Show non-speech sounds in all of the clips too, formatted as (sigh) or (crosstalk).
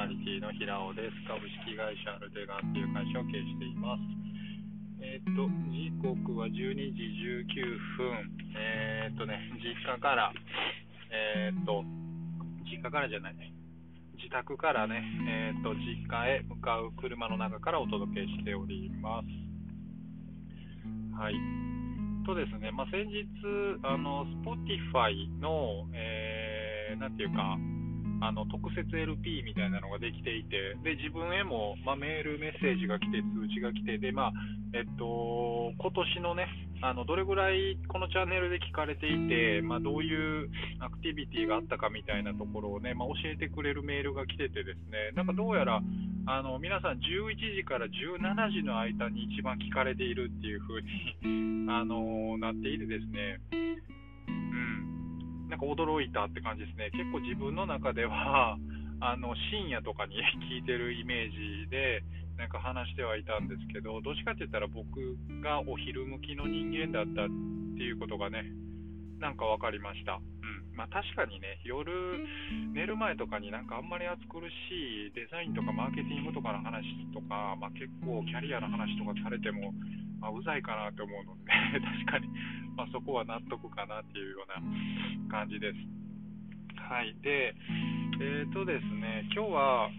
ナリティの平尾です。株式会社アルテガンっていう会社を経営しています。えっ、と、時刻は12時19分。えっ、とね、実家から、えっ、と、実家からじゃない、自宅からね、えっ、と、実家へ向かう車の中からお届けしております。はい。とですね、まあ、先日、あの、Spotify の、えー、なんていうか、あの特設 LP みたいなのができていて、で自分へも、まあ、メール、メッセージが来て、通知が来て、でまあえっと今年のね、あのどれぐらいこのチャンネルで聞かれていて、まあ、どういうアクティビティがあったかみたいなところをね、まあ、教えてくれるメールが来てて、ですねなんかどうやらあの皆さん11時から17時の間に一番聞かれているっていう風にあのなっていてですね、なんか驚いたって感じですね、結構自分の中では、(laughs) あの深夜とかに (laughs) 聞いてるイメージで、なんか話してはいたんですけど、どっちかって言ったら僕がお昼向きの人間だったっていうことがね、なんか分かりました。うんまあ、確かにね、夜寝る前とかになんかあんまり暑苦しいデザインとかマーケティングとかの話とか、まあ、結構キャリアの話とかされても、まあ、うざいかなって思うので、(laughs) 確かに、まあ、そこは納得かなっていうような感じです。はい。で、えっ、ー、とですね、今日は、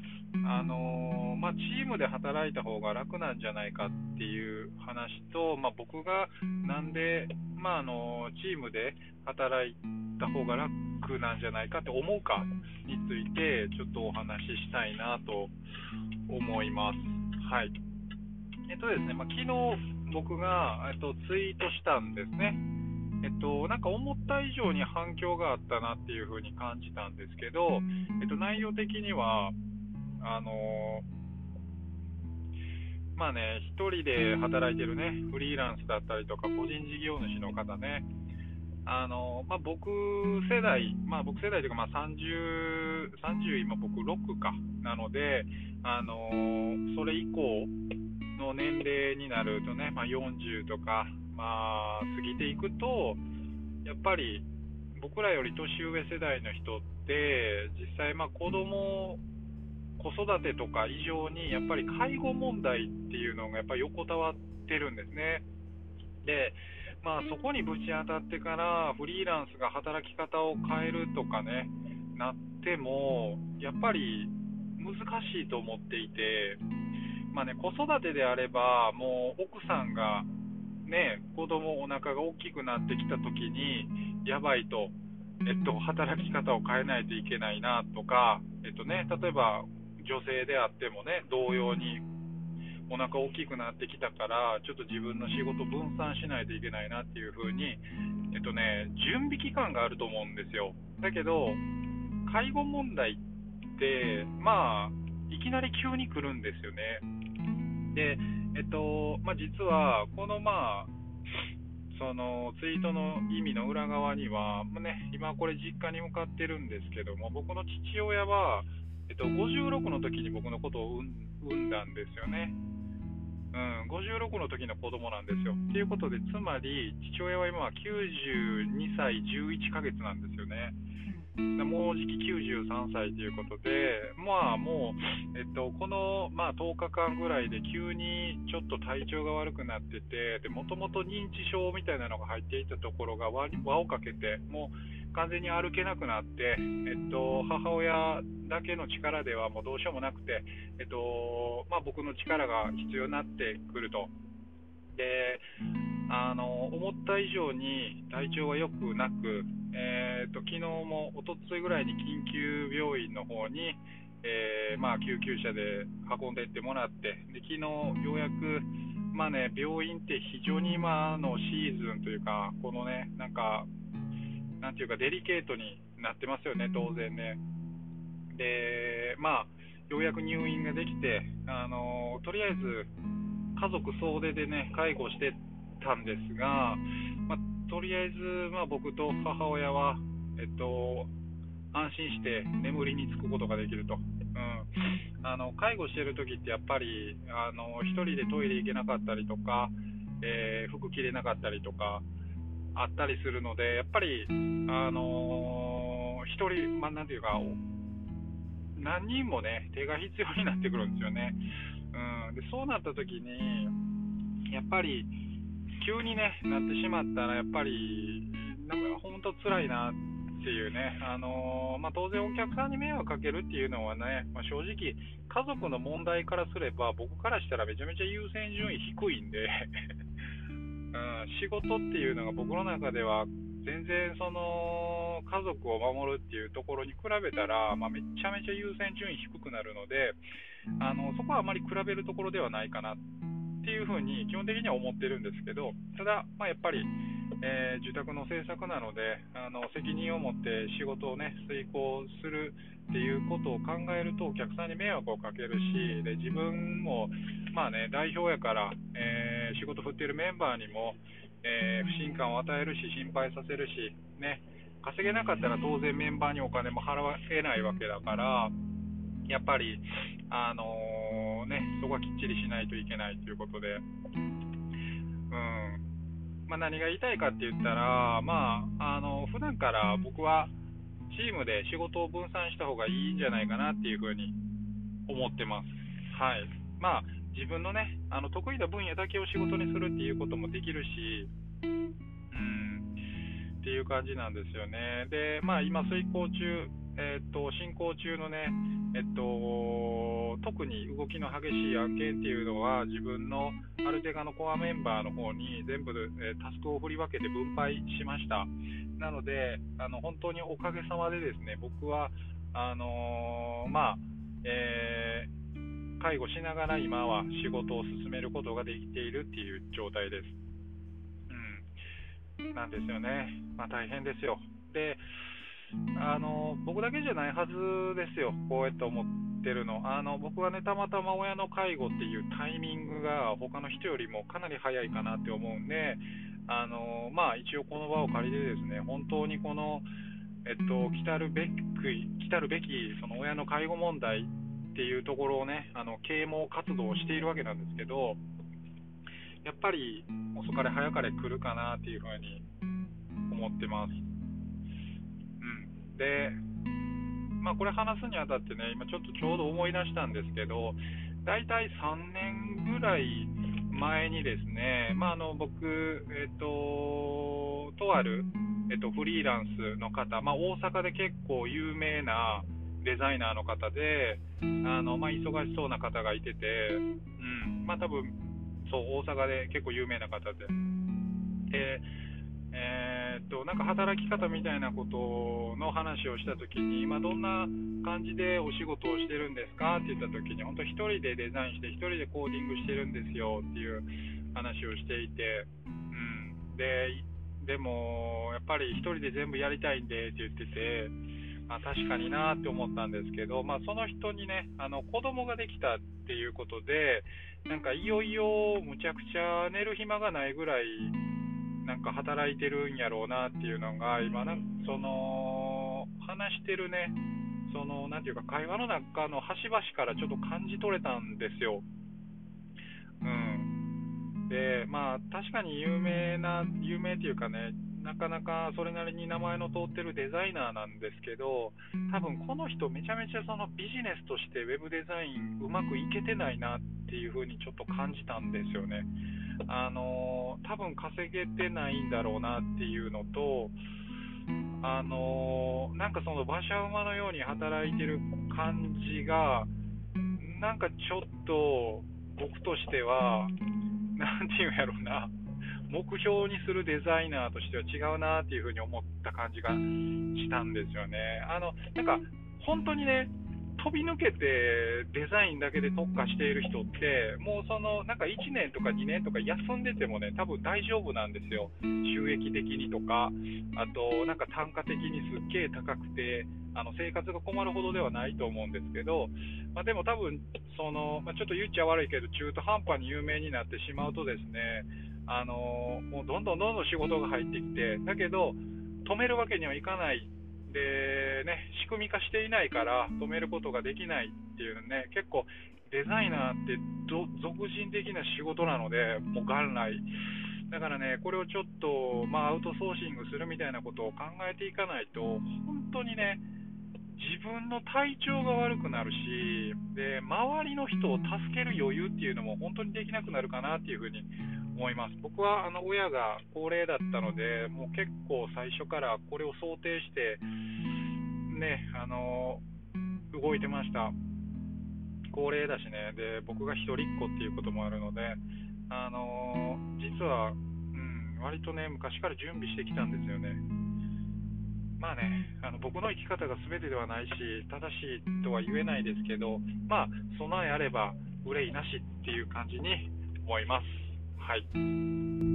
あのー、まあ、チームで働いた方が楽なんじゃないかっていう話と、まあ、僕がなんで、まあ、あのチームで働いた方が楽なんじゃないかって思うかについてちょっとお話ししたいなと思います。はい。えっとですね、まあ、昨日僕が、えっと、ツイートしたんですね。えっと、なんか思った以上に反響があったなっていう風に感じたんですけど、えっと、内容的には、あのまあね、1人で働いてるね、フリーランスだったりとか、個人事業主の方ね、あのまあ、僕世代、まあ、僕世代というか、まあ30、30今僕6かなので、あのそれ以降の年齢になるとね、まあ、40とか、まあ、過ぎていくと、やっぱり僕らより年上世代の人って、実際、まあ、子供子育てとか以上に、やっぱり介護問題っていうのがやっぱ横たわってるんですね。で、まあ、そこにぶち当たってから、フリーランスが働き方を変えるとかね、なっても、やっぱり難しいと思っていて、まあね、子育てであれば、もう奥さんが、ね、子供お腹が大きくなってきたときに、やばいと、えっと、働き方を変えないといけないなとか、えっとね、例えば女性であってもね、同様にお腹大きくなってきたから、ちょっと自分の仕事分散しないといけないなっていう風に、えっとね、準備期間があると思うんですよ。だけど、介護問題って、まあ、いきなり急に来るんですよね。で、えっとまあ、実は、この、まあ、そのツイートの意味の裏側には、まあね、今これ実家に向かってるんですけども、僕の父親は、えっと、56の時に僕のことを産んだんですよね。うん、56の時の子供なんですよ。ということで、つまり父親は今は92歳11ヶ月なんですよね。もうじき93歳ということで、まあもう、えっと、この、まあ、10日間ぐらいで急にちょっと体調が悪くなってて、もともと認知症みたいなのが入っていたところが輪をかけて、もう完全に歩けなくなって、えっと、母親だけの力ではもうどうしようもなくて、えっとまあ、僕の力が必要になってくると。であの思った以上に体調は良くなく、えーと、昨日もおとついぐらいに緊急病院の方に、えー、まあ、救急車で運んでいってもらって、で昨日ようやく、まあね、病院って非常に今のシーズンというか、このね、なんか、なんていうか、デリケートになってますよね、当然ね。で、まあ、ようやく入院ができて、あのとりあえず家族総出でね、介護してたんですが、まあ、とりあえず、まあ、僕と母親は、えっと、安心して眠りにつくことができると。うん、あの介護してる時ってやっぱりあの1人でトイレ行けなかったりとか、えー、服着れなかったりとかあったりするのでやっぱり、あのー、1人、まあ、なんていうか何人もね、手が必要になってくるんですよね。うん、でそうなった時に、やっぱり、急にね、なってしまったら、やっぱり、なんか本当辛いなっていうね、あのー、まあ、当然お客さんに迷惑かけるっていうのはね、まあ、正直、家族の問題からすれば、僕からしたらめちゃめちゃ優先順位低いんで (laughs) うん、仕事っていうのが僕の中では全然その家族を守るっていうところに比べたら、まあ、めちゃめちゃ優先順位低くなるのであのそこはあまり比べるところではないかな。っていうふうに基本的には思ってるんですけどただ、まあ、やっぱり、えー、住宅の政策なのであの責任を持って仕事を、ね、遂行するっていうことを考えるとお客さんに迷惑をかけるしで自分も、まあね、代表やから、えー、仕事振っているメンバーにもえー、不信感を与えるし、心配させるし、ね、稼げなかったら当然メンバーにお金も払えないわけだから、やっぱり、あの、ね、そこはきっちりしないといけないということで、うんまあ、何が言いたいかって言ったら、まあ、あの普段から僕はチームで仕事を分散した方がいいんじゃないかなっていうふうに思ってます。はいまあ自分のね、あの得意な分野だけを仕事にするっていうこともできるし、うん、っていう感じなんですよね。で、まあ、今、遂行中、えっ、と、進行中のね、えっと、特に動きの激しい案件っていうのは、自分のアルテガのコアメンバーの方に全部、えタスクを振り分けて分配しました。なので、あの本当におかげさまでですね、僕は、あのー、まあ、えー介護しながら今は仕事を進めることができているっていう状態です。うん、なんですよね。まあ、大変ですよ。で、あの僕だけじゃないはずですよ、こうやって思ってるの。あの僕はね、たまたま親の介護っていうタイミングが他の人よりもかなり早いかなって思うんで、あのまあ、一応この場を借りてですね、本当にこの、えっと、来たるべき、来たるべきその親の介護問題っていうところをね、あの啓蒙活動をしているわけなんですけど、やっぱり遅かれ早かれ来るかなっていうふうに思ってます。で、まあ、これ話すにあたってね、今ちょっとちょうど思い出したんですけど、大体3年ぐらい前にですね、まあ、あの僕、えっ、と、とある、えっと、フリーランスの方、まあ、大阪で結構有名な、デザイナーの方で、あのまあ、忙しそうな方がいてて、うんまあ、多分そう大阪で結構有名な方で。でえー、っとなんか働き方みたいなことの話をしたときに、まあ、どんな感じでお仕事をしてるんですか？って言ったときに、本当、1人でデザインして、1人でコーディングしてるんですよっていう話をしていて、うん、ででも、やっぱり1人で全部やりたいんでって言ってて、まあ、確かになって思ったんですけど、まあ、その人にね、あの子供ができたっていうことで、なんかいよいよむちゃくちゃ寝る暇がないぐらい、なんか働いてるんやろうなっていうのが、今な、その話してるね、そのなんていうか、会話の中の端々からちょっと感じ取れたんですよ。うん、で、まあ、確かに有名な、有名っていうかね、なかなかそれなりに名前の通ってるデザイナーなんですけど、多分この人、めちゃめちゃそのビジネスとしてウェブデザインうまくいけてないなっていう風にちょっと感じたんですよね。あの多分稼げてないんだろうなっていうのと、あのなんかその馬車馬のように働いてる感じが、なんかちょっと僕としては、なんていうんやろうな。目標にするデザイナーとしては違うなっていうふうに思った感じがしたんですよね。あのなんか本当にね飛び抜けてデザインだけで特化している人って、もうそのなんか1年とか2年とか休んでてもね、多分大丈夫なんですよ、収益的にとか、あとなんか単価的にすっげえ高くて、あの生活が困るほどではないと思うんですけど、まあ、でも多分その、まあ、ちょっと言っちゃ悪いけど、中途半端に有名になってしまうとですね、あのもうどんどんどんどん仕事が入ってきて、だけど、止めるわけにはいかない、でね、仕組み化していないから止めることができないっていうね、結構、デザイナーって俗人的な仕事なので、もう元来。だからね、これをちょっと、まあ、アウトソーシングするみたいなことを考えていかないと、本当にね、自分の体調が悪くなるしで、周りの人を助ける余裕っていうのも本当にできなくなるかなっていうふうに思います。僕はあの親が高齢だったので、もう結構最初からこれを想定して、ね、あの動いてました。高齢だしね、で僕が一人っ子っていうこともあるので、あの実は、うん、割とね、昔から準備してきたんですよね。まあね、あの僕の生き方が全てではないし、正しいとは言えないですけど、まあ、備えあれば憂いなしっていう感じに思います。はい。